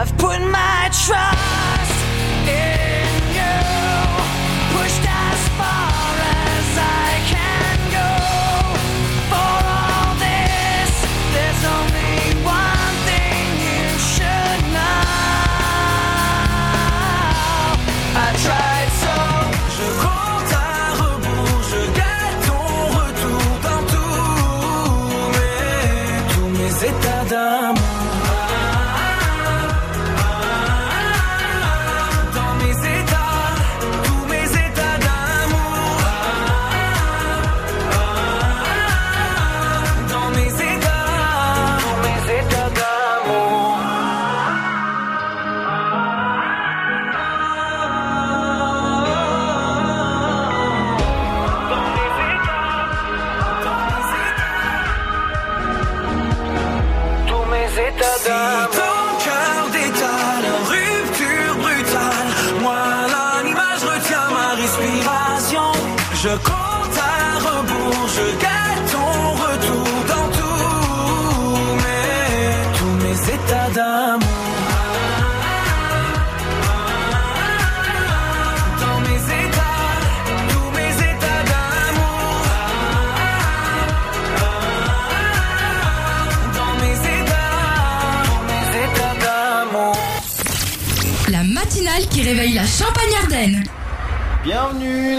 I've put my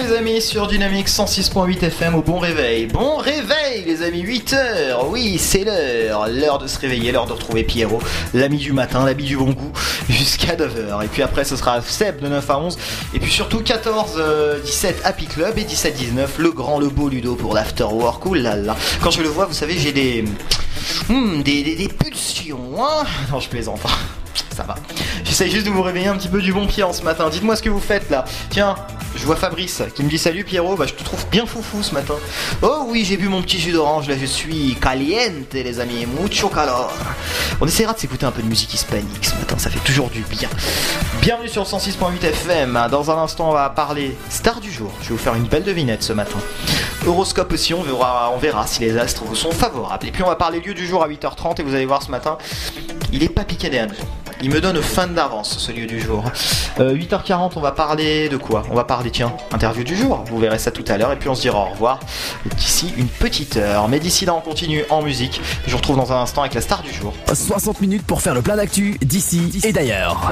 les amis sur Dynamique 106.8 FM au bon réveil. Bon réveil les amis, 8h, oui c'est l'heure, l'heure de se réveiller, l'heure de retrouver Pierrot, l'ami du matin, l'ami du bon goût, jusqu'à 9h. Et puis après ce sera Seb de 9 à 11, et puis surtout 14, euh, 17 Happy Club et 17, 19 le grand, le beau Ludo pour l'afterwork. Ouh là là, quand je le vois vous savez j'ai des... hmm, des, pulsions, hein Non je plaisante. Ça va. J'essaye juste de vous réveiller un petit peu du bon pied en ce matin. Dites-moi ce que vous faites là. Tiens, je vois Fabrice qui me dit salut Pierrot, bah je te trouve bien foufou ce matin. Oh oui, j'ai bu mon petit jus d'orange, là je suis caliente les amis, mucho calor. On essaiera de s'écouter un peu de musique hispanique ce matin, ça fait toujours du bien. Bienvenue sur le 106.8 FM. Dans un instant, on va parler star du jour. Je vais vous faire une belle devinette ce matin. Horoscope aussi, on verra, on verra si les astres sont favorables. Et puis on va parler lieu du jour à 8h30 et vous allez voir ce matin, il est pas piqué des. Il me donne fin d'avance ce lieu du jour. Euh, 8h40, on va parler de quoi On va parler, tiens, interview du jour. Vous verrez ça tout à l'heure et puis on se dira au revoir d'ici une petite heure. Mais d'ici là, on continue en musique. Je vous retrouve dans un instant avec la star du jour. 60 minutes pour faire le plein d'actu d'ici et d'ailleurs.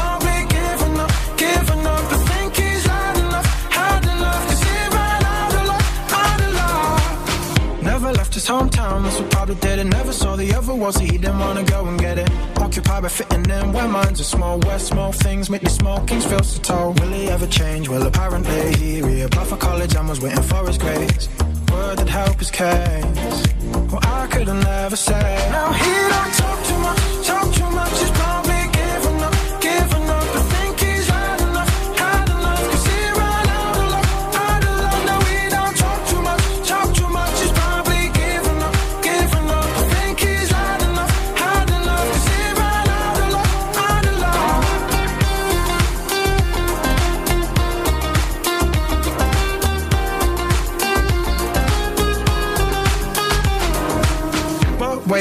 left his hometown, that's what probably did it. Never saw the other world, so he didn't wanna go and get it. Occupied by fitting in where minds are small. Where small things make these small kings feel so tall. Will he ever change? Well, apparently he reapplied for college and was waiting for his grades. Word that help his case. Well, I could have never said. Now he don't talk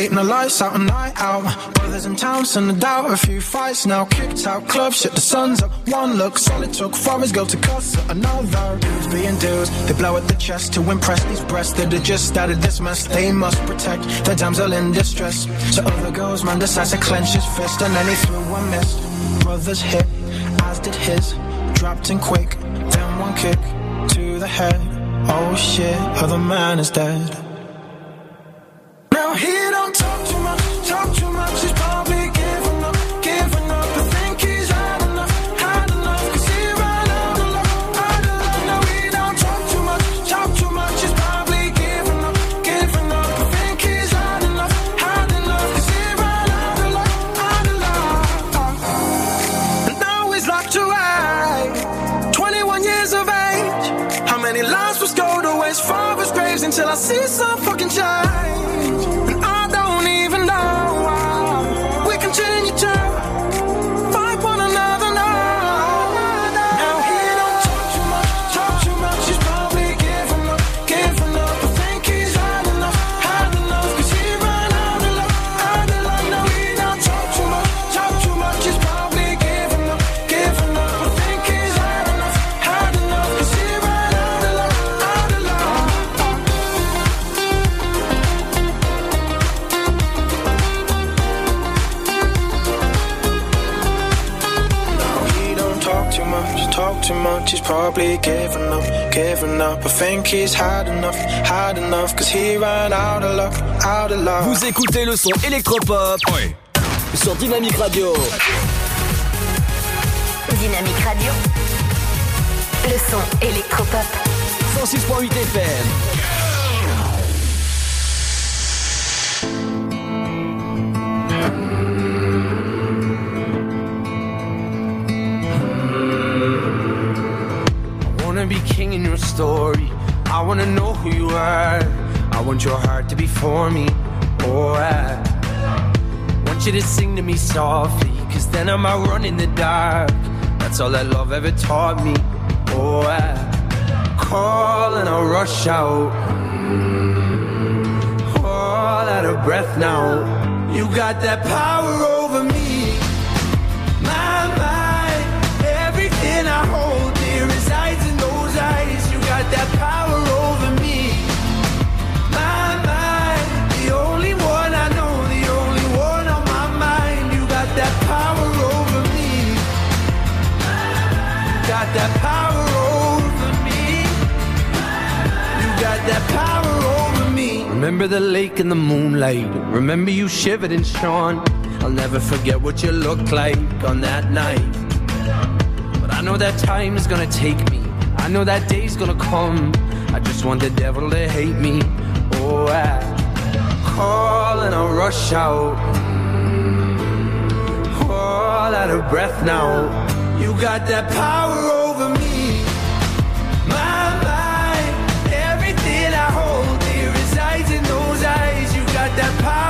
waiting the lights out, a night out. Brothers in town, send a doubt. A few fights now, kicked out club, shit the sun's up. One look, solid took for his girl to cuss at another. Dudes being dudes, they blow at the chest to impress these breasts that are just out of this mess. They must protect their damsel in distress. So other girls, man decides to clench his fist, and then he threw a miss. Brothers hit, as did his. Dropped in quick, then one kick to the head. Oh shit, other man is dead. See some fucking change. Probably giving up, giving up. I think he's had enough, had enough. Cause he ran out of luck, out of luck. Vous écoutez le son électropop sur Dynamique Radio. Dynamique Radio. Le son électropop. 106.8 FM. King in your story. I wanna know who you are. I want your heart to be for me. Oh, I want you to sing to me softly. Cause then I might run in the dark. That's all that love ever taught me. Oh, I call and I'll rush out. All out of breath now. You got that power oh. Remember the lake in the moonlight. Remember you shivered and shone. I'll never forget what you looked like on that night. But I know that time is gonna take me. I know that day's gonna come. I just want the devil to hate me. Oh, I call and I rush out. All out of breath now. You got that power over me. That power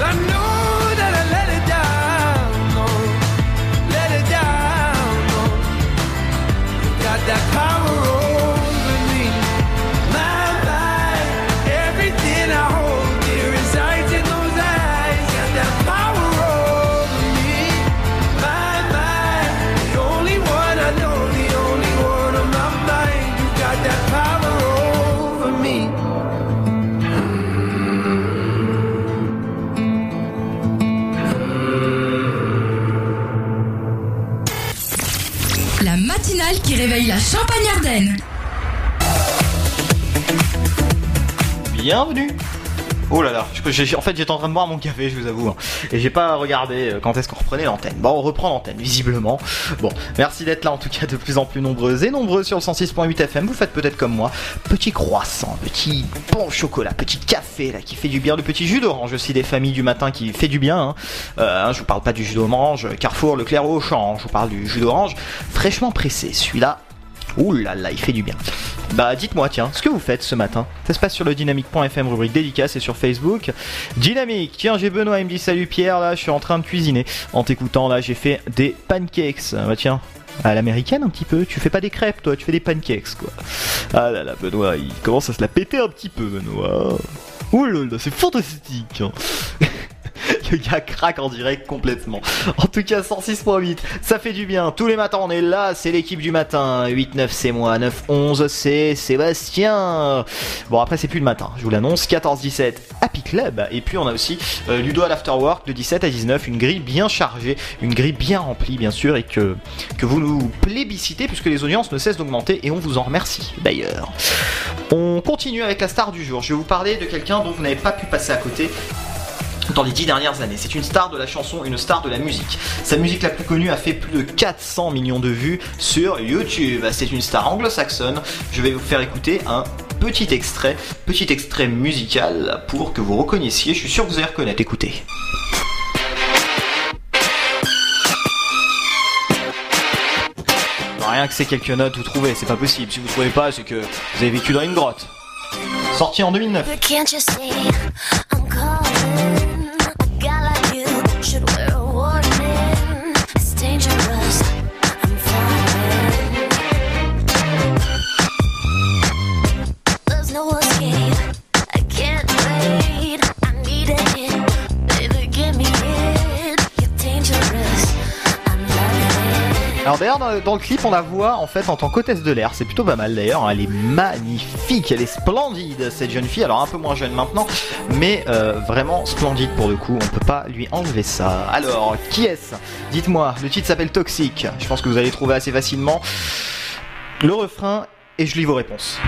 I know Bienvenue Oh là là, en fait j'étais en train de boire mon café, je vous avoue, hein. et j'ai pas regardé euh, quand est-ce qu'on reprenait l'antenne. Bon, on reprend l'antenne, visiblement. Bon, merci d'être là en tout cas de plus en plus nombreuses et nombreux sur le 106.8 FM. Vous faites peut-être comme moi, petit croissant, petit bon chocolat, petit café là qui fait du bien, le petit jus d'orange aussi des familles du matin qui fait du bien. Hein. Euh, je vous parle pas du jus d'orange, Carrefour, Leclerc Auchan, je vous parle du jus d'orange fraîchement pressé. Celui-là, Ouh là il fait du bien. Bah dites-moi tiens, ce que vous faites ce matin? Ça se passe sur le dynamique.fm rubrique dédicace et sur Facebook. Dynamique, tiens j'ai Benoît, il me dit salut Pierre, là je suis en train de cuisiner. En t'écoutant là j'ai fait des pancakes. Bah tiens, à l'américaine un petit peu? Tu fais pas des crêpes, toi, tu fais des pancakes, quoi. Ah là là, Benoît, il commence à se la péter un petit peu, Benoît. Ouh là là, c'est fantastique. Le gars craque en direct complètement. En tout cas, 106.8, ça fait du bien. Tous les matins, on est là. C'est l'équipe du matin. 8-9, c'est moi. 9-11, c'est Sébastien. Bon, après, c'est plus le matin. Je vous l'annonce. 14-17, Happy Club. Et puis, on a aussi euh, Ludo à l'Afterwork de 17 à 19. Une grille bien chargée. Une grille bien remplie, bien sûr. Et que, que vous nous plébiscitez puisque les audiences ne cessent d'augmenter. Et on vous en remercie, d'ailleurs. On continue avec la star du jour. Je vais vous parler de quelqu'un dont vous n'avez pas pu passer à côté dans les dix dernières années. C'est une star de la chanson, une star de la musique. Sa musique la plus connue a fait plus de 400 millions de vues sur YouTube. C'est une star anglo-saxonne. Je vais vous faire écouter un petit extrait, petit extrait musical pour que vous reconnaissiez. Je suis sûr que vous allez reconnaître. Écoutez. Rien que ces quelques notes, vous trouvez, c'est pas possible. Si vous trouvez pas, c'est que vous avez vécu dans une grotte. Sorti en 2009. Alors d'ailleurs dans, le clip on la voit en fait en tant qu'hôtesse de l'air, c'est plutôt pas mal d'ailleurs, hein. elle est magnifique, elle est splendide cette jeune fille, alors un peu moins jeune maintenant, mais euh, vraiment splendide pour le coup, on peut pas lui enlever ça. Alors qui est-ce? Dites-moi, le titre s'appelle Toxique, je pense que vous allez trouver assez facilement. Le refrain et je lis vos réponses.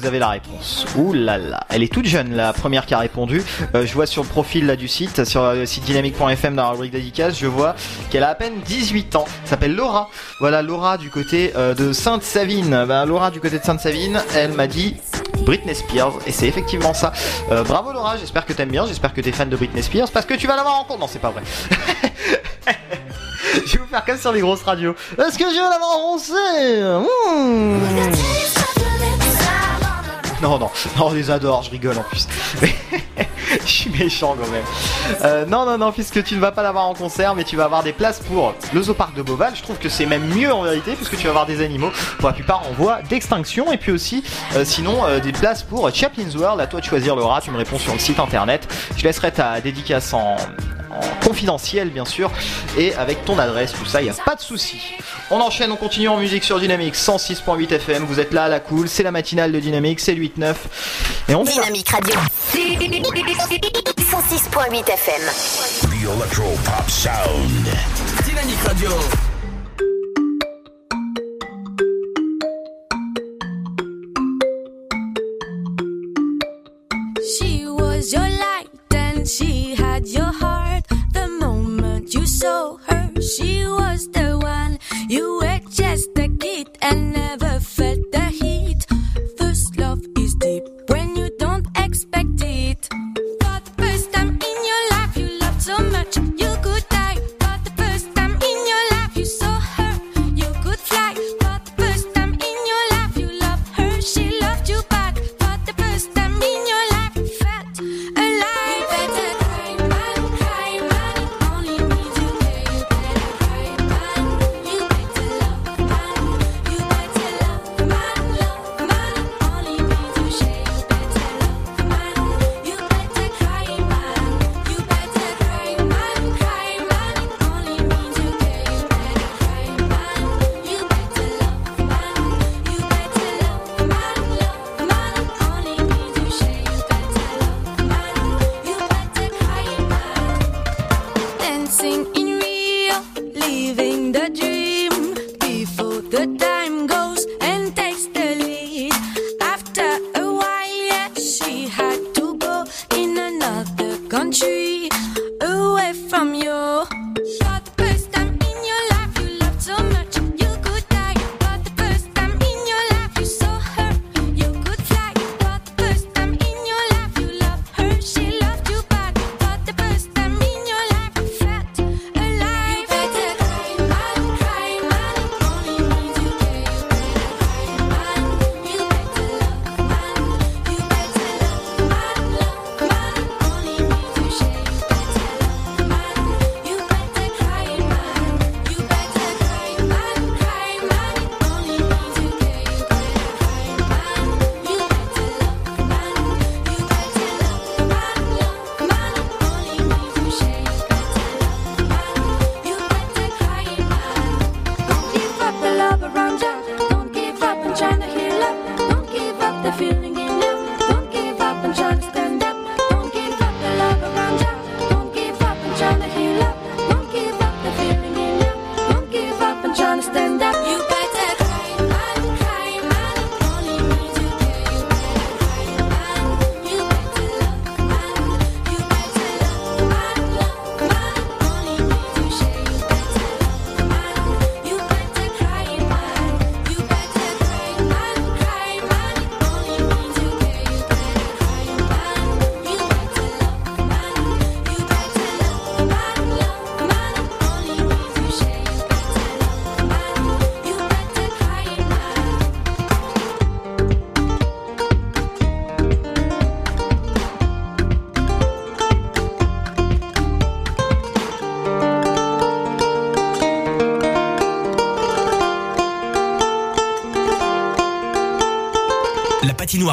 Vous avez la réponse. Ouh là là, elle est toute jeune la première qui a répondu. Euh, je vois sur le profil là du site, sur le site dynamique.fm dans la rubrique dédicace, je vois qu'elle a à peine 18 ans. Elle s'appelle Laura. Voilà Laura du côté euh, de Sainte-Savine. Ben, Laura du côté de Sainte-Savine, elle m'a dit Britney Spears et c'est effectivement ça. Euh, bravo Laura, j'espère que t'aimes bien, j'espère que t'es fan de Britney Spears parce que tu vas l'avoir en compte. Non, c'est pas vrai. je vais vous faire comme sur les grosses radios. Est-ce que je vais l'avoir en Mmh. Non, non, non, on les adore, je rigole en plus. je suis méchant quand même. Euh, non, non, non, puisque tu ne vas pas l'avoir en concert, mais tu vas avoir des places pour le zoo parc de Beauval. Je trouve que c'est même mieux en vérité, puisque tu vas avoir des animaux pour la plupart en voie d'extinction. Et puis aussi, euh, sinon, euh, des places pour Chaplin's World. À toi de choisir rat, tu me réponds sur le site internet. Je laisserai ta dédicace en, en confidentiel, bien sûr, et avec ton adresse, tout ça, il n'y a pas de souci. On enchaîne, on continue en musique sur Dynamique 106.8 FM. Vous êtes là à la cool, c'est la matinale de Dynamique, c'est le 8-9. Et on. Dynamique Radio. 106.8 FM. The Electro Pop Sound. Dynamique Radio. She was the one. You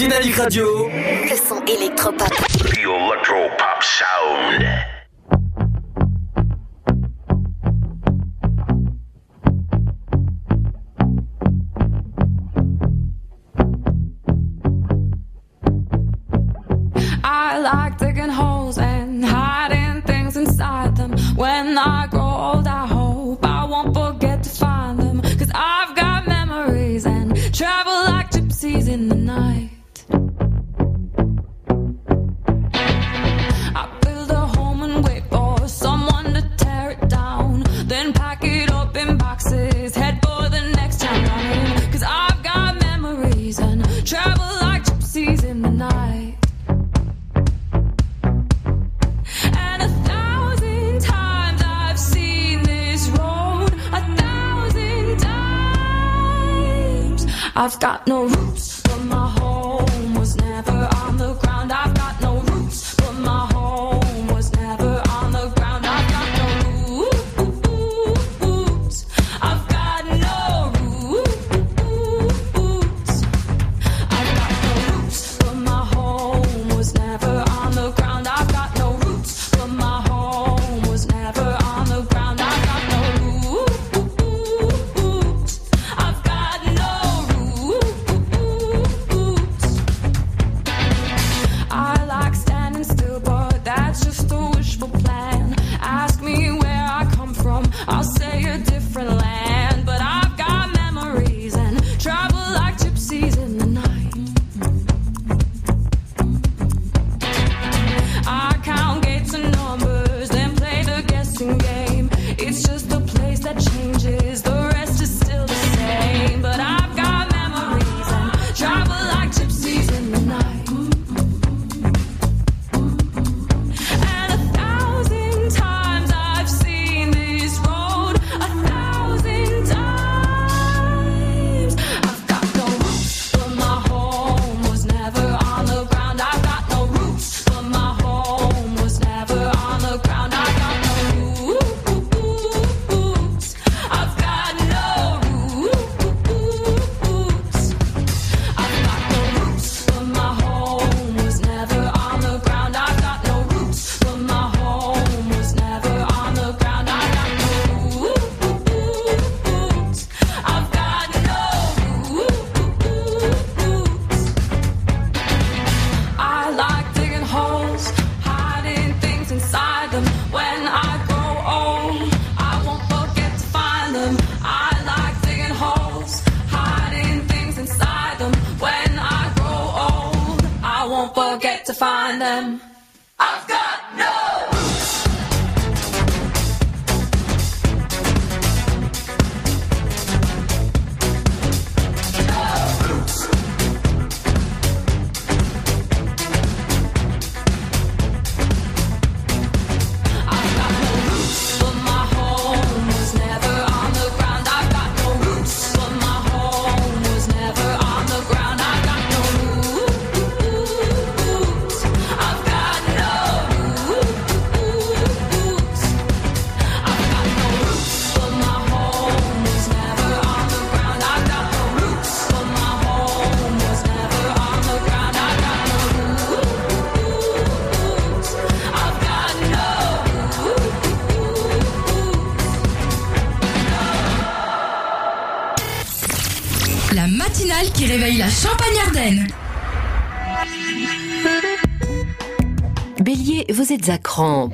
Dynamique Radio. Le son électropop. The Electro Pop Sound. Got no roots,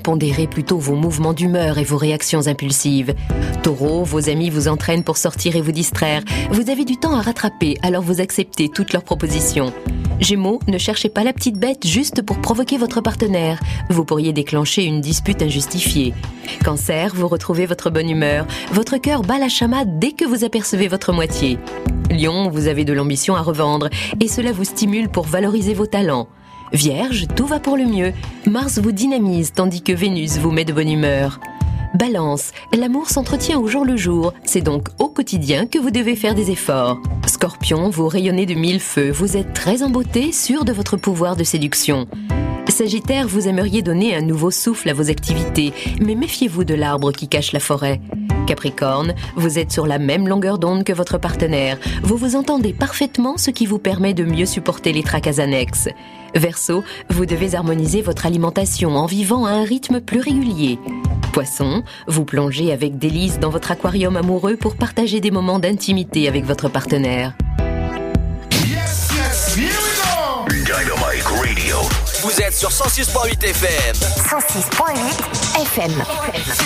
pondérez plutôt vos mouvements d'humeur et vos réactions impulsives. Taureau, vos amis vous entraînent pour sortir et vous distraire. Vous avez du temps à rattraper, alors vous acceptez toutes leurs propositions. Gémeaux, ne cherchez pas la petite bête juste pour provoquer votre partenaire. Vous pourriez déclencher une dispute injustifiée. Cancer, vous retrouvez votre bonne humeur. Votre cœur bat la chamade dès que vous apercevez votre moitié. Lion, vous avez de l'ambition à revendre et cela vous stimule pour valoriser vos talents. Vierge, tout va pour le mieux. Mars vous dynamise tandis que Vénus vous met de bonne humeur. Balance, l'amour s'entretient au jour le jour, c'est donc au quotidien que vous devez faire des efforts. Scorpion, vous rayonnez de mille feux, vous êtes très en beauté, sûr de votre pouvoir de séduction. Sagittaire, vous aimeriez donner un nouveau souffle à vos activités, mais méfiez-vous de l'arbre qui cache la forêt. Capricorne, vous êtes sur la même longueur d'onde que votre partenaire. Vous vous entendez parfaitement, ce qui vous permet de mieux supporter les tracas annexes. Verseau, vous devez harmoniser votre alimentation en vivant à un rythme plus régulier. Poisson, vous plongez avec délice dans votre aquarium amoureux pour partager des moments d'intimité avec votre partenaire. Dynamite Radio. Vous êtes sur 106.8 FM. 106.8 FM. It's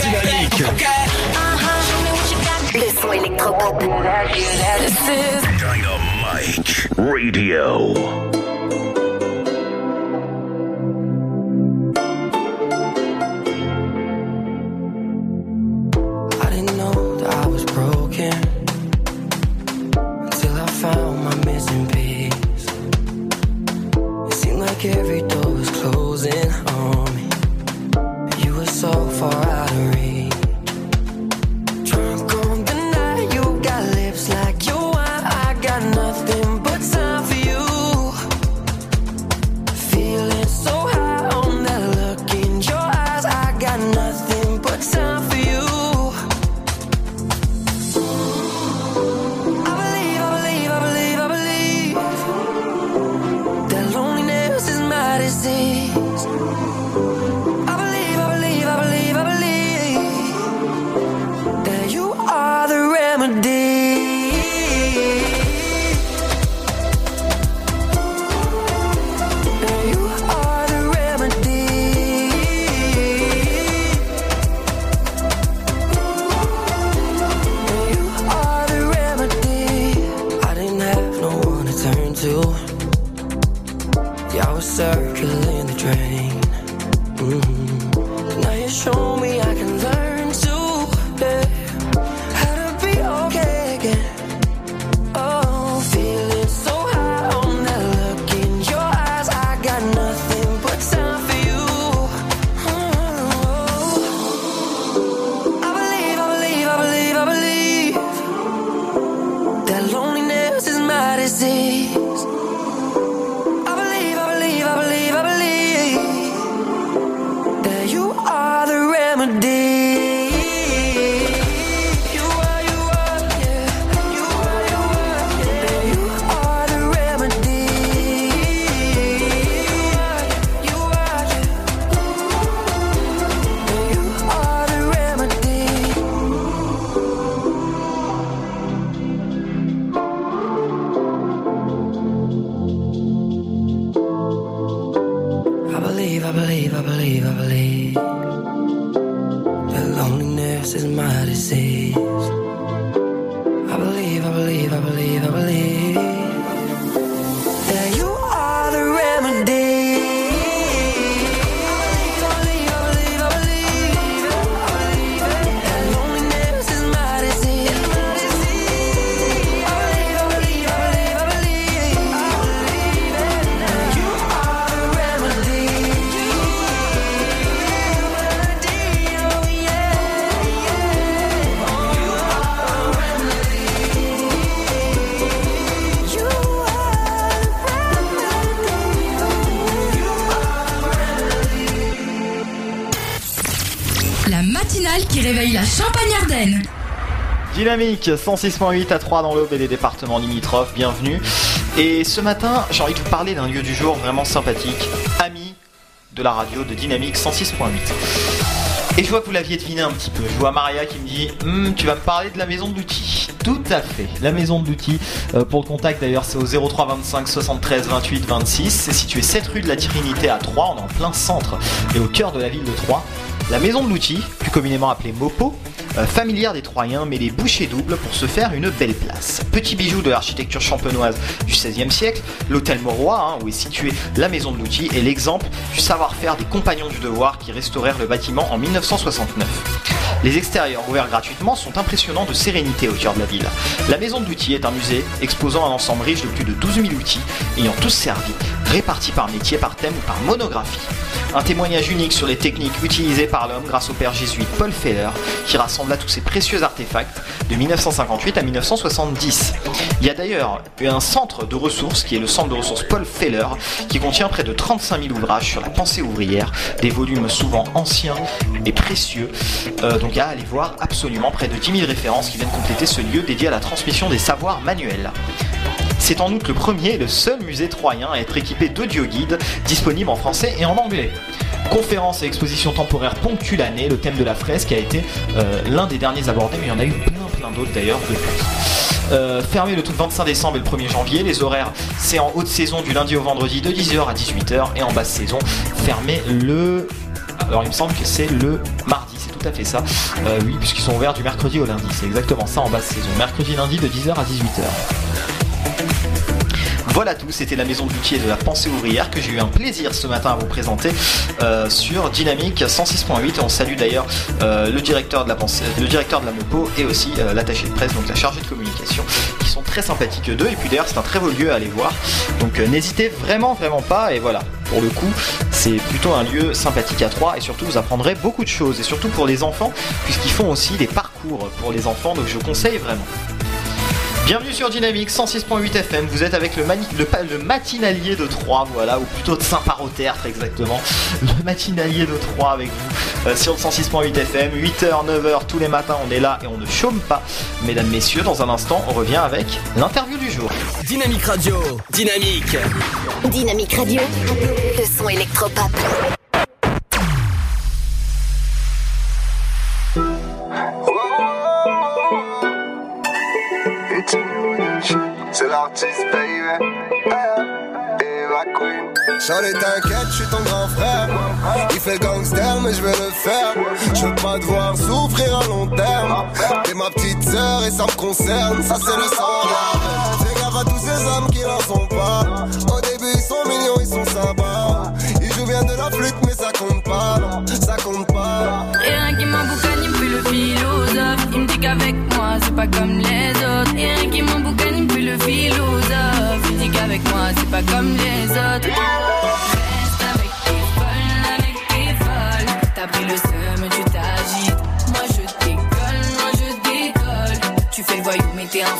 Dynamique. Le son électropop. Dynamite Radio. I Dynamique 106.8 à 3 dans l'Aube et les départements limitrophes, bienvenue. Et ce matin, j'ai envie de vous parler d'un lieu du jour vraiment sympathique, ami de la radio de Dynamique 106.8. Et je vois que vous l'aviez deviné un petit peu. Je vois Maria qui me dit Hum, Tu vas me parler de la maison de l'outil. Tout à fait, la maison de l'outil. Euh, pour le contact d'ailleurs, c'est au 03 25 73 28 26. C'est situé 7 rue de la Trinité à Troyes. On est en plein centre et au cœur de la ville de Troyes. La maison de l'outil, plus communément appelée Mopo, familière des Troyens, mais les bouchées doubles pour se faire une belle place. Petit bijou de l'architecture champenoise du XVIe siècle, l'hôtel Mauroy, hein, où est située la maison de l'outil, est l'exemple du savoir-faire des compagnons du devoir qui restaurèrent le bâtiment en 1969. Les extérieurs ouverts gratuitement sont impressionnants de sérénité au cœur de la ville. La maison de l'outil est un musée exposant un ensemble riche de plus de 12 000 outils ayant tous servi, répartis par métier, par thème ou par monographie. Un témoignage unique sur les techniques utilisées par l'homme grâce au père jésuite Paul Feller qui rassembla tous ces précieux artefacts de 1958 à 1970. Il y a d'ailleurs un centre de ressources qui est le centre de ressources Paul Feller qui contient près de 35 000 ouvrages sur la pensée ouvrière, des volumes souvent anciens et précieux. Euh, donc à aller voir absolument près de 10 000 références qui viennent compléter ce lieu dédié à la transmission des savoirs manuels. C'est en outre le premier et le seul musée troyen à être équipé d'audio-guides disponibles en français et en anglais. Conférences et expositions temporaires ponctuent l'année, le thème de la fresque a été euh, l'un des derniers abordés, mais il y en a eu plein plein d'autres d'ailleurs depuis. Euh, fermé le tout 25 décembre et le 1er janvier, les horaires c'est en haute saison du lundi au vendredi de 10h à 18h et en basse saison fermé le Alors il me semble que c'est le mardi, c'est tout à fait ça. Euh, oui, puisqu'ils sont ouverts du mercredi au lundi, c'est exactement ça en basse saison. Mercredi, lundi de 10h à 18h. Voilà tout, c'était la maison de l'outil et de la pensée ouvrière que j'ai eu un plaisir ce matin à vous présenter euh, sur Dynamique 106.8. On salue d'ailleurs euh, le directeur de la pensée, le directeur de la Mopo et aussi euh, l'attaché de presse, donc la chargée de communication, qui sont très sympathiques eux deux. Et puis d'ailleurs c'est un très beau lieu à aller voir. Donc n'hésitez vraiment vraiment pas et voilà. Pour le coup, c'est plutôt un lieu sympathique à Troyes et surtout vous apprendrez beaucoup de choses et surtout pour les enfants puisqu'ils font aussi des parcours pour les enfants donc je vous conseille vraiment. Bienvenue sur Dynamique 106.8 FM, vous êtes avec le, mani- le, pa- le matinalier de Troyes, voilà, ou plutôt de Saint-Parotère très exactement, le matinalier de Troyes avec vous euh, sur le 106.8 FM, 8h, 9h tous les matins on est là et on ne chôme pas. Mesdames, messieurs, dans un instant on revient avec l'interview du jour. Dynamique Radio, dynamique. Dynamique Radio, le son électropop. C'est l'artiste, baby. Eva Queen. Charlie, t'inquiète, je suis ton grand frère. Il fait gangster, mais je vais le faire. Je veux pas devoir souffrir à long terme. T'es ma petite sœur et ça me concerne. Ça, c'est le sang. Fais gaffe à tous ces hommes qui n'en sont pas. Au début, ils sont mignons, ils sont sympas. Ils jouent bien de la flûte, mais ça compte pas. Ça compte pas. Il me dit qu'avec moi, c'est pas comme les autres. Rien qui m'emboucane, il me le philosophe. Il me dit qu'avec moi, c'est pas comme les autres. Reste avec tes folles, avec tes folles. T'as pris le seum, tu t'agites. Moi, je décolle, moi, je décolle. Tu fais le voyou, mais t'es un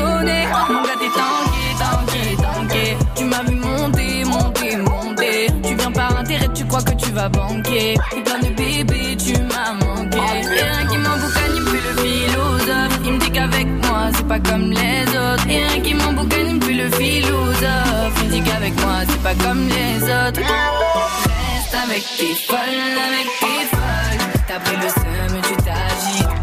Mon gars, t'es tanké, tanké, tanké. Tu m'as vu monter, monter, monter. Tu viens par intérêt, tu crois que tu vas banquer. T'es plein de bébés, tu m'as manqué. Et rien qui m'emboucane, il me fait le philosophe. Il me dit qu'avec moi, c'est pas comme les autres. Et rien qui m'emboucane, il me fait le philosophe. Il me dit qu'avec moi, c'est pas comme les autres. Reste avec tes folles, avec tes folles. T'as pris le seum, tu t'agites.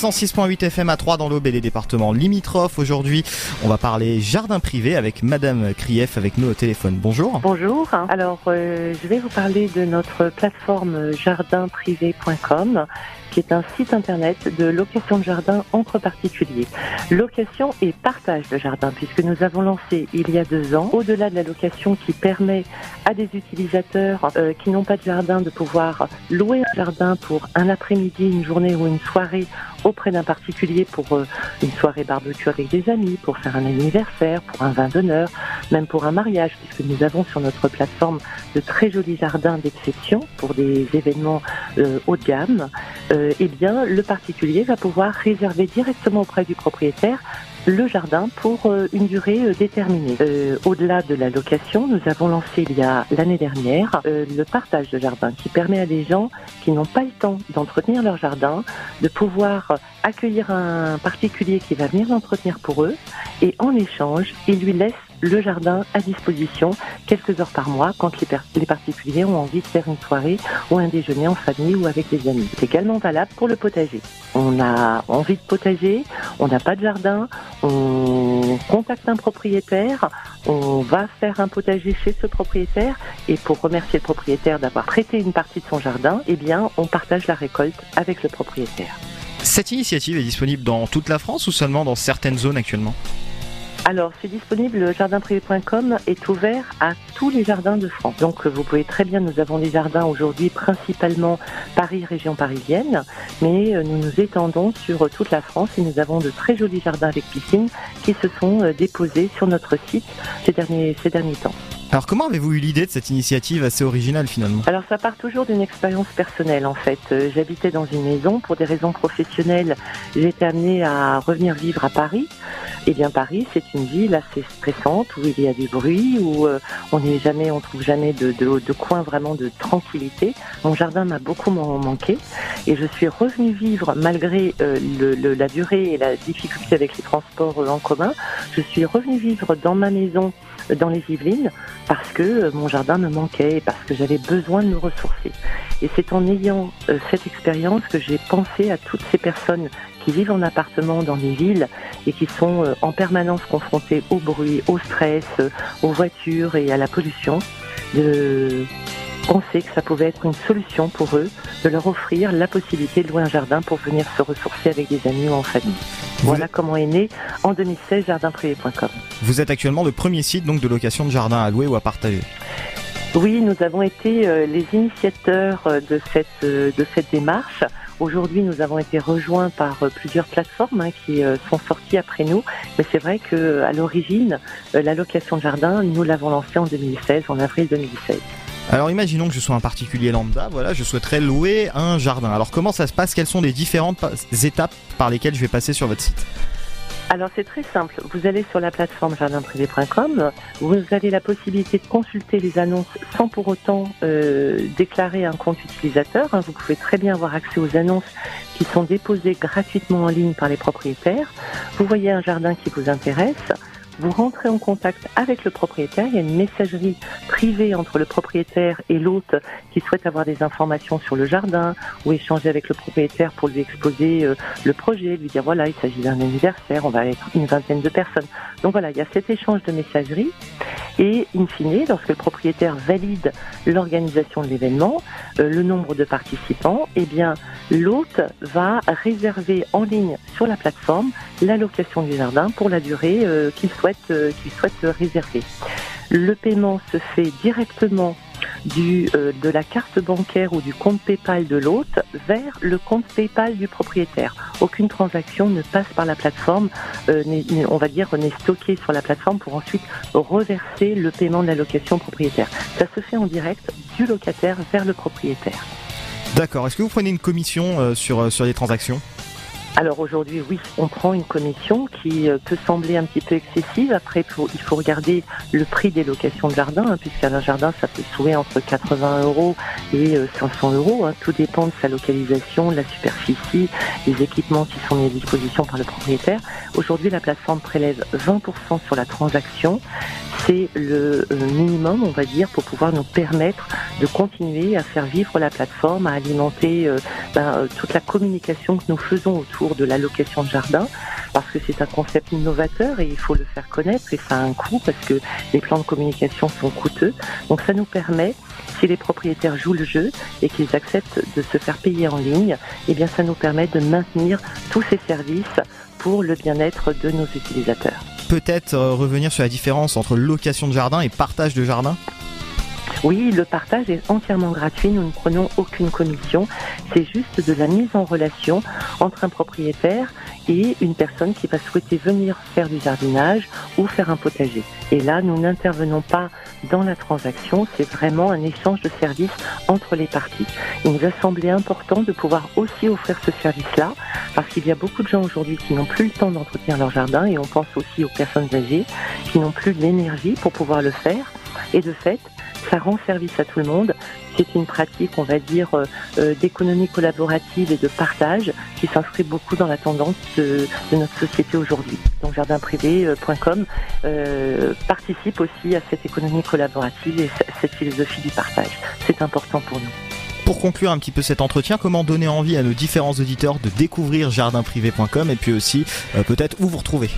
106.8 FM à 3 dans l'Aube et les départements limitrophes. Aujourd'hui, on va parler jardin privé avec Madame Krief avec nous au téléphone. Bonjour. Bonjour. Alors, euh, je vais vous parler de notre plateforme jardinprivé.com qui est un site internet de location de jardin entre particuliers. Location et partage de jardin, puisque nous avons lancé il y a deux ans, au-delà de la location qui permet à des utilisateurs euh, qui n'ont pas de jardin de pouvoir louer un jardin pour un après-midi, une journée ou une soirée auprès d'un particulier pour euh, une soirée barbecue avec des amis, pour faire un anniversaire, pour un vin d'honneur, même pour un mariage, puisque nous avons sur notre plateforme de très jolis jardins d'exception pour des événements euh, haut de gamme. euh, eh bien, le particulier va pouvoir réserver directement auprès du propriétaire le jardin pour euh, une durée euh, déterminée. Euh, Au-delà de la location, nous avons lancé il y a l'année dernière euh, le partage de jardin qui permet à des gens qui n'ont pas le temps d'entretenir leur jardin de pouvoir accueillir un particulier qui va venir l'entretenir pour eux et en échange, il lui laisse le jardin à disposition quelques heures par mois quand les, particuliers ont envie de faire une soirée ou un déjeuner en famille ou avec des amis. C'est également valable pour le potager. On a envie de potager, on n'a pas de jardin, on contacte un propriétaire, on va faire un potager chez ce propriétaire et pour remercier le propriétaire d'avoir prêté une partie de son jardin, eh bien on partage la récolte avec le propriétaire. Cette initiative est disponible dans toute la France ou seulement dans certaines zones actuellement? Alors, c'est disponible, jardinprivé.com est ouvert à tous les jardins de France. Donc, vous pouvez très bien, nous avons des jardins aujourd'hui principalement Paris, région parisienne, mais euh, nous nous étendons sur toute la France et nous avons de très jolis jardins avec piscine qui se sont euh, déposés sur notre site ces derniers, ces derniers temps. Alors comment avez-vous eu l'idée de cette initiative assez originale finalement? Alors ça part toujours d'une expérience personnelle en fait. Euh, J'habitais dans une maison pour des raisons professionnelles. Été amenée à revenir vivre à Paris. Et bien Paris, c'est une ville assez stressante où il y a du bruit, où euh, on n'est jamais, on trouve jamais de, de, coin vraiment de tranquillité. Mon jardin m'a beaucoup man- manqué et je suis revenue vivre malgré euh, la durée et la difficulté avec les transports euh, en commun. Je suis revenue vivre dans ma maison dans les Yvelines parce que mon jardin me manquait et parce que j'avais besoin de me ressourcer. Et c'est en ayant cette expérience que j'ai pensé à toutes ces personnes qui vivent en appartement dans les villes et qui sont euh, en permanence confrontées au bruit, au stress, euh, aux voitures et à la pollution, de penser que ça pouvait être une solution pour eux de leur offrir la possibilité de louer un jardin pour venir se ressourcer avec des amis ou en famille. Voilà comment est né en 2016 jardinprivé.com. Vous êtes actuellement le premier site donc de location de jardin à louer ou à partager. Oui, nous avons été euh, les initiateurs de cette, de cette démarche. Aujourd'hui, nous avons été rejoints par euh, plusieurs plateformes hein, qui euh, sont sorties après nous. Mais c'est vrai que euh, à l'origine, la location de jardin, nous l'avons lancée en 2016, en avril 2016. Alors imaginons que je sois un particulier lambda, voilà, je souhaiterais louer un jardin. Alors comment ça se passe? Quelles sont les différentes étapes par lesquelles je vais passer sur votre site? Alors c'est très simple. Vous allez sur la plateforme jardinprivé.com, vous avez la possibilité de consulter les annonces sans pour autant euh, déclarer un compte utilisateur. hein. Vous pouvez très bien avoir accès aux annonces qui sont déposées gratuitement en ligne par les propriétaires. Vous voyez un jardin qui vous intéresse. Vous rentrez en contact avec le propriétaire. Il y a une messagerie privée entre le propriétaire et l'hôte qui souhaite avoir des informations sur le jardin ou échanger avec le propriétaire pour lui exposer euh, le projet, lui dire voilà, il s'agit d'un anniversaire, on va être une vingtaine de personnes. Donc voilà, il y a cet échange de messagerie. Et in fine, lorsque le propriétaire valide l'organisation de l'événement, euh, le nombre de participants, eh bien, l'hôte va réserver en ligne sur la plateforme la location du jardin pour la durée euh, qu'il souhaite, euh, qu'il souhaite réserver. Le paiement se fait directement euh, de la carte bancaire ou du compte PayPal de l'hôte vers le compte PayPal du propriétaire. Aucune transaction ne passe par la plateforme, euh, on va dire n'est stockée sur la plateforme pour ensuite reverser le paiement de la location propriétaire. Ça se fait en direct du locataire vers le propriétaire. D'accord, est-ce que vous prenez une commission euh, sur, euh, sur les transactions? Alors aujourd'hui, oui, on prend une commission qui euh, peut sembler un petit peu excessive. Après, il faut, il faut regarder le prix des locations de jardin, hein, puisqu'un jardin, ça peut trouver entre 80 euros et euh, 500 euros. hein. Tout dépend de sa localisation, de la superficie, des équipements qui sont mis à disposition par le propriétaire. Aujourd'hui, la plateforme prélève 20% sur la transaction. C'est le euh, minimum, on va dire, pour pouvoir nous permettre de continuer à faire vivre la plateforme, à alimenter euh, ben, euh, toute la communication que nous faisons autour de la location de jardin, parce que c'est un concept innovateur et il faut le faire connaître et ça a un coût parce que les plans de communication sont coûteux. Donc ça nous permet, si les propriétaires jouent le jeu et qu'ils acceptent de se faire payer en ligne, eh bien ça nous permet de maintenir tous ces services pour le bien-être de nos utilisateurs. Peut-être euh, revenir sur la différence entre location de jardin et partage de jardin? Oui, le partage est entièrement gratuit. Nous ne prenons aucune commission. C'est juste de la mise en relation entre un propriétaire et une personne qui va souhaiter venir faire du jardinage ou faire un potager. Et là, nous n'intervenons pas dans la transaction. C'est vraiment un échange de services entre les parties. Il nous a semblé important de pouvoir aussi offrir ce service-là parce qu'il y a beaucoup de gens aujourd'hui qui n'ont plus le temps d'entretenir leur jardin et on pense aussi aux personnes âgées qui n'ont plus l'énergie pour pouvoir le faire. Et de fait, ça rend service à tout le monde. C'est une pratique, on va dire, euh, euh, d'économie collaborative et de partage qui s'inscrit beaucoup dans la tendance de, de notre société aujourd'hui. Donc jardinprivé.com euh, participe aussi à cette économie collaborative et cette philosophie du partage. C'est important pour nous. Pour conclure un petit peu cet entretien, comment donner envie à nos différents auditeurs de découvrir jardinprivé.com et puis aussi euh, peut-être où vous retrouver?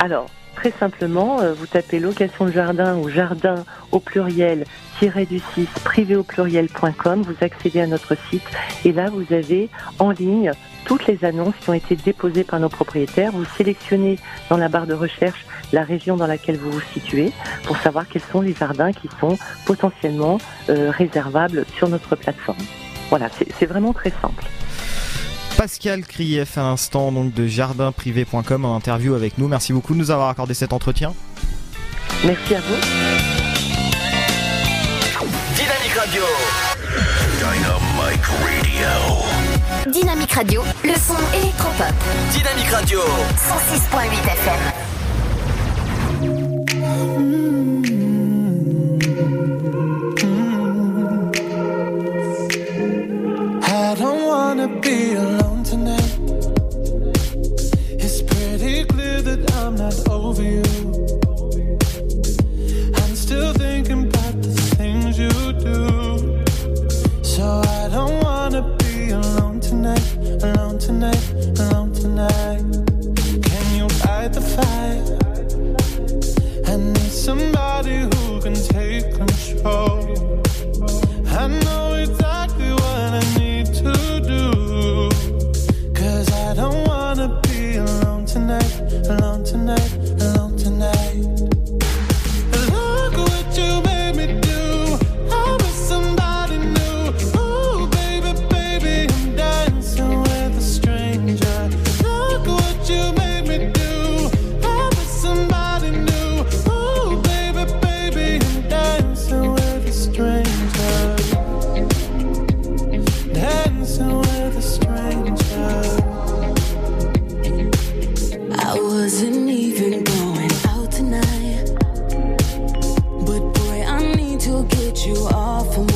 Alors, très simplement, euh, vous tapez location de jardin ou jardin au pluriel tiré du 6 privé au pluriel.com, vous accédez à notre site et là vous avez en ligne toutes les annonces qui ont été déposées par nos propriétaires. Vous sélectionnez dans la barre de recherche la région dans laquelle vous vous situez pour savoir quels sont les jardins qui sont potentiellement euh, réservables sur notre plateforme. Voilà, c'est c'est vraiment très simple. Pascal Krief à l'instant donc de jardinprivé.com en interview avec nous. Merci beaucoup de nous avoir accordé cet entretien. Merci à vous. Dynamique Radio. Dynamic Radio. Dynamique Radio, le son électropop. Dynamique Radio. 106.8 FM. You off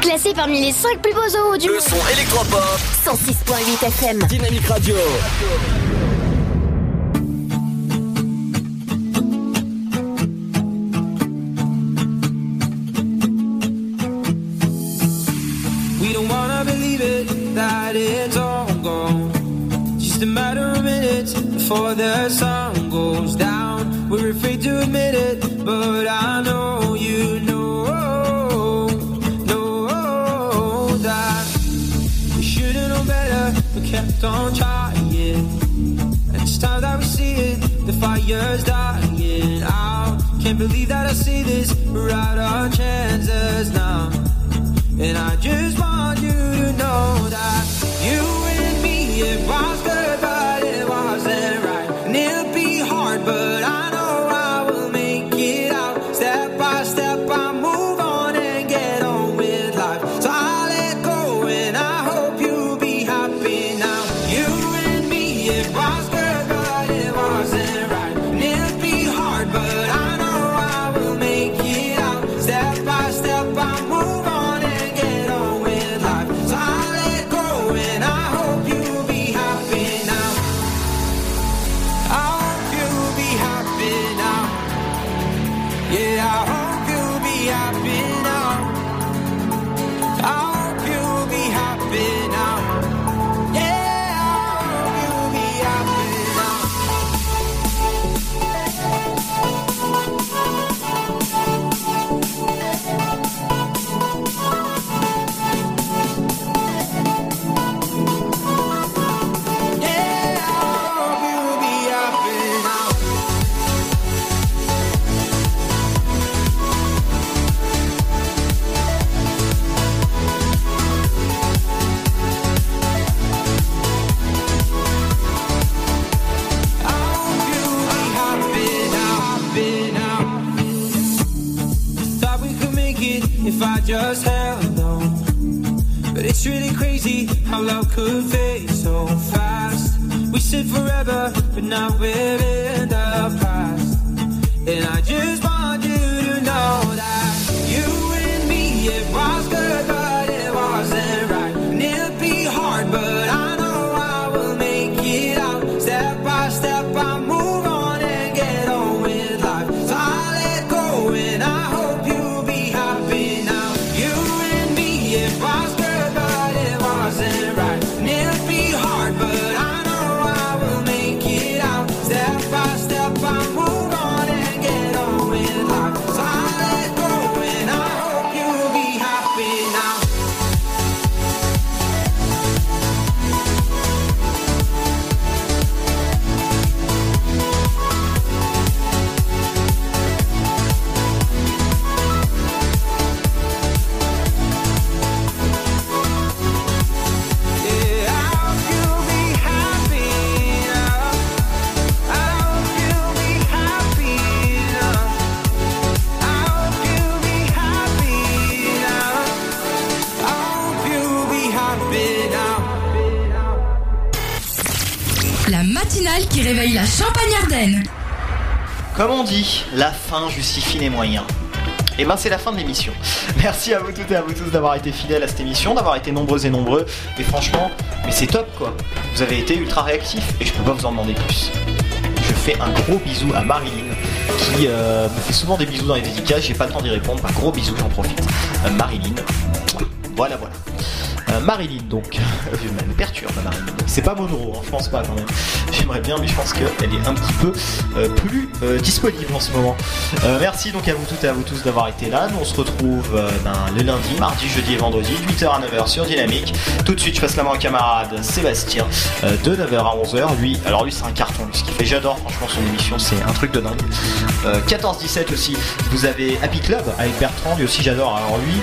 Classé parmi les 5 plus beaux zoos du Le monde son électropop. 106.8 FM Dynamique Radio. We don't wanna believe it, that it's all gone. Just a matter of minutes before the sun goes down. We're afraid to admit it, but I know you know, kept on trying. And it's time that we see it, the fire's dying out. Can't believe that I see this, we're out our chances now. And I just want you to know that you and me, it was just held on. But it's really crazy how love could fade so fast. We said forever, but now we're in the past. And I just Comme on dit, la fin justifie les moyens. Et ben c'est la fin de l'émission. Merci à vous toutes et à vous tous d'avoir été fidèles à cette émission, d'avoir été nombreux et nombreux. Et franchement, mais c'est top quoi. Vous avez été ultra réactifs et je peux pas vous en demander plus. Je fais un gros bisou à Marilyn qui euh, me fait souvent des bisous dans les dédicaces. J'ai pas le temps d'y répondre. Un gros bisou, j'en profite. Euh, Marilyn. Voilà, voilà. Euh, Marilyn, donc, elle me perturbe, Marilyn. C'est pas Monroe, hein, je pense pas quand même. J'aimerais bien, mais je pense qu'elle est un petit peu euh, plus euh, disponible en ce moment. Merci donc à vous toutes et à vous tous d'avoir été là. Nous on se retrouve ben, le lundi, mardi, jeudi et vendredi, 8h à 9h sur Dynamique. Tout de suite, je passe la main au camarade Sébastien de 9h à 11h. Lui, alors lui, c'est un carton, lui, ce qu'il fait. J'adore, franchement, son émission, c'est un truc de dingue. Euh, 14-17 aussi, vous avez Happy Club avec Bertrand, lui aussi, j'adore. Alors lui,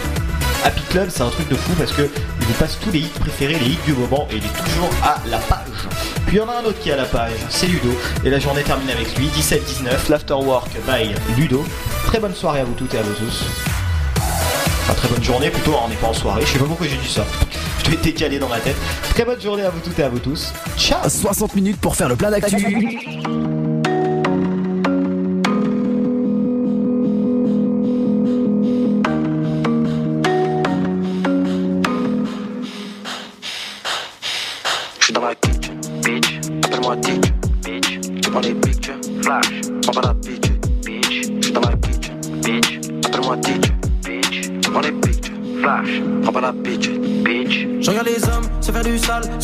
Happy Club, c'est un truc de fou parce que il vous passe tous les hits préférés, les hits du moment, et il est toujours à la page. Puis il y en a un autre qui est à la page, c'est Ludo. Et la journée termine avec lui, 17-19, l'Afterwork by Ludo. Très bonne soirée à vous toutes et à vous tous. Enfin, très bonne journée plutôt, hein, on n'est pas en soirée. Je sais pas pourquoi j'ai dit ça. Je être décalé dans ma tête. Très bonne journée à vous toutes et à vous tous. Ciao 60 minutes pour faire le plein d'actu.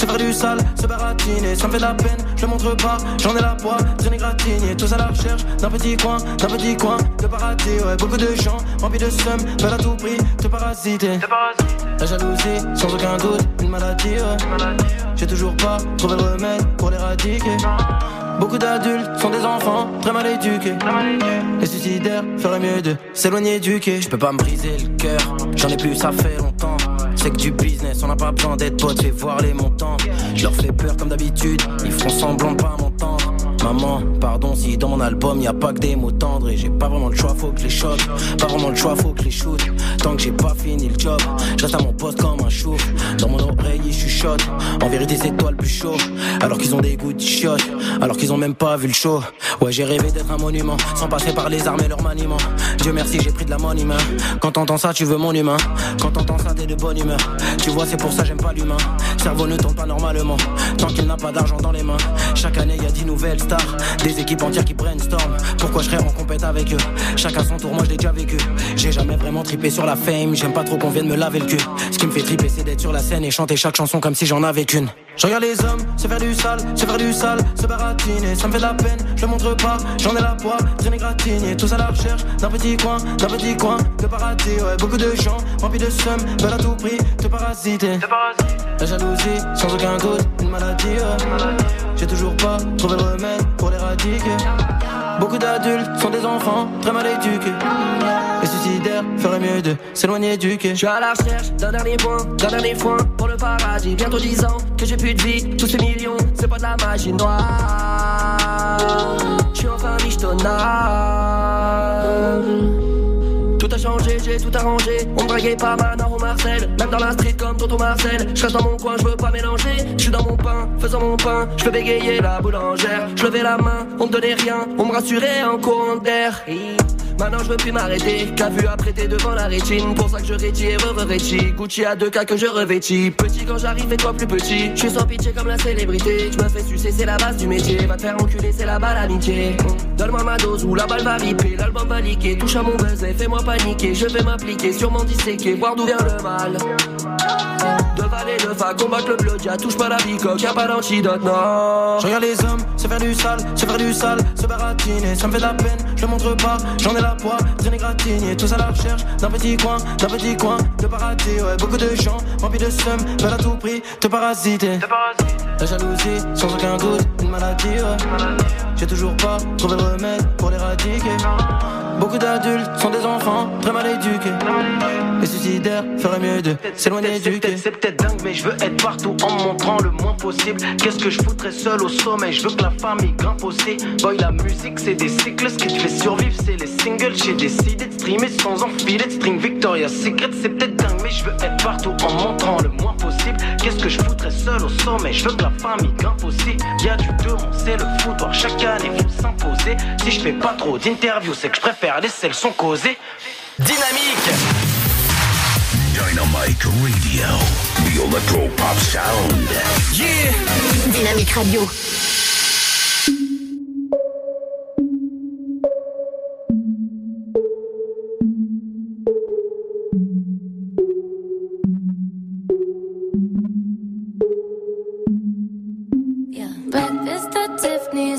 Se faire du sale, se baratiner. Ça me fait de la peine, je le montre pas. J'en ai la poids, traîner gratigné. Tous à la recherche d'un petit coin, d'un petit coin de paradis. Ouais, beaucoup de gens remplis de seum, veulent à tout prix te parasiter. La jalousie, sans aucun doute, une maladie. ouais. J'ai toujours pas trouvé le remède pour l'éradiquer. Beaucoup d'adultes sont des enfants très mal éduqués. Les suicidaires feraient mieux de s'éloigner du quai. Je peux pas me briser le cœur, j'en ai plus, ça fait C'est que du business, on n'a pas besoin d'être potes, fais voir les montants. Je leur fais peur comme d'habitude, ils font semblant de pas. Maman, pardon si dans mon album y a pas que des mots tendres et j'ai pas vraiment le choix, faut que les choque. Pas vraiment le choix, faut que les shoot. Tant que j'ai pas fini le job, je à mon poste comme un chou. Dans mon oreille, ils chuchotent. En vérité, c'est toi le plus chaud. Alors qu'ils ont des goûts de chiottes, alors qu'ils ont même pas vu le show. Ouais, j'ai rêvé d'être un monument, sans passer par les armes et leur maniement. Dieu merci, j'ai pris de la money humain. Quand t'entends ça, tu veux mon humain. Quand t'entends ça, t'es de bonne humeur. Tu vois, c'est pour ça j'aime pas l'humain. Cerveau ne tourne pas normalement. Tant qu'il n'a pas d'argent dans les mains. Chaque année, y a dix nouvelles. Des équipes entières qui brainstorm. Pourquoi je serais en compète avec eux? Chacun son tour, moi je l'ai déjà vécu. J'ai jamais vraiment trippé sur la fame. J'aime pas trop qu'on vienne me laver le cul. Ce qui me fait tripper, c'est d'être sur la scène et chanter chaque chanson comme si j'en avais qu'une. Je regarde les hommes se faire du sale, se faire du sale, se baratiner. Ça me fait de la peine, je le montre pas. J'en ai la poids, traîner gratigné. Tous à la recherche d'un petit coin, d'un petit coin de paradis. Ouais, beaucoup de gens remplis de seum veulent à tout prix te parasiter. La jalousie, sans aucun doute, une maladie. J'ai toujours pas trouvé le remède pour l'éradiquer. Beaucoup d'adultes sont des enfants très mal éduqués. Les suicidaires feraient mieux de s'éloigner du quai. Je suis à la recherche d'un dernier point, d'un dernier foin pour le paradis. Bientôt 10 ans que j'ai plus de vie, tous ces millions, c'est pas de la magie noire. Je suis enfin michetonnard. J'ai tout arrangé. On me draguait pas Manon ou Marcel. Même dans la street comme Tonton Marcel. Je reste dans mon coin, je veux pas mélanger. Je suis dans mon pain, faisant mon pain. Je peux bégayer la boulangère. Je levais la main, on me donnait rien. On me rassurait en courant d'air. Maintenant je veux plus m'arrêter. Qu'a vu apprêter devant la rétine. Pour ça que je rétis et re-revêtis. Gucci à deux cas que je revêtis. Petit quand j'arrive et toi plus petit. Je suis sans pitié comme la célébrité. Je me fais sucer, c'est la base du métier. Va te faire enculer, c'est la balle amitié. Donne-moi ma dose ou la balle va riper. L'album va liquer. Touche à mon buzz et fais-moi paniquer. Je vais m'appliquer, sûrement disséquer. Voir d'où vient le mal. Fa, combattre le blood. Y'a touche pas la bicoque, y'a pas d'antidote, non. Je regarde les hommes se faire du sale, se faire du sale, se baratiner. Ça me fait de la peine, je le montre pas. J'en ai la poids, traîner gratigné. Tous à la recherche d'un petit coin, d'un petit coin de paradis. Ouais, beaucoup de gens remplis de seum veulent à tout prix te parasiter. La jalousie, sans aucun doute, une maladie. ouais. J'ai toujours pas trouvé le remède pour l'éradiquer. Beaucoup d'adultes sont des enfants très mal éduqués. Les suicidaires feraient mieux de s'éloigner du C'est peut-être dingue, mais je veux être partout en montrant le moins possible. Qu'est-ce que je foutrais seul au sommet Je veux que la famille grimpe aussi. Boy, la musique, c'est des cycles. Ce qui te fait survivre, c'est les singles. J'ai décidé de streamer sans enfiler de string. Victoria Secret, c'est peut-être dingue, mais je veux être partout en montrant le moins possible. Qu'est-ce que je foutrais seul au sommet Je veux que la famille grimpe aussi. Y'a du tour, c'est le foutoir. Chacun s'imposer. Si je fais pas trop d'interviews, c'est que je préfère laisser le son causer. Dynamique Dynamique Radio, the electro pop sound. Yeah Dynamique Radio.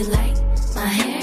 you like my hair?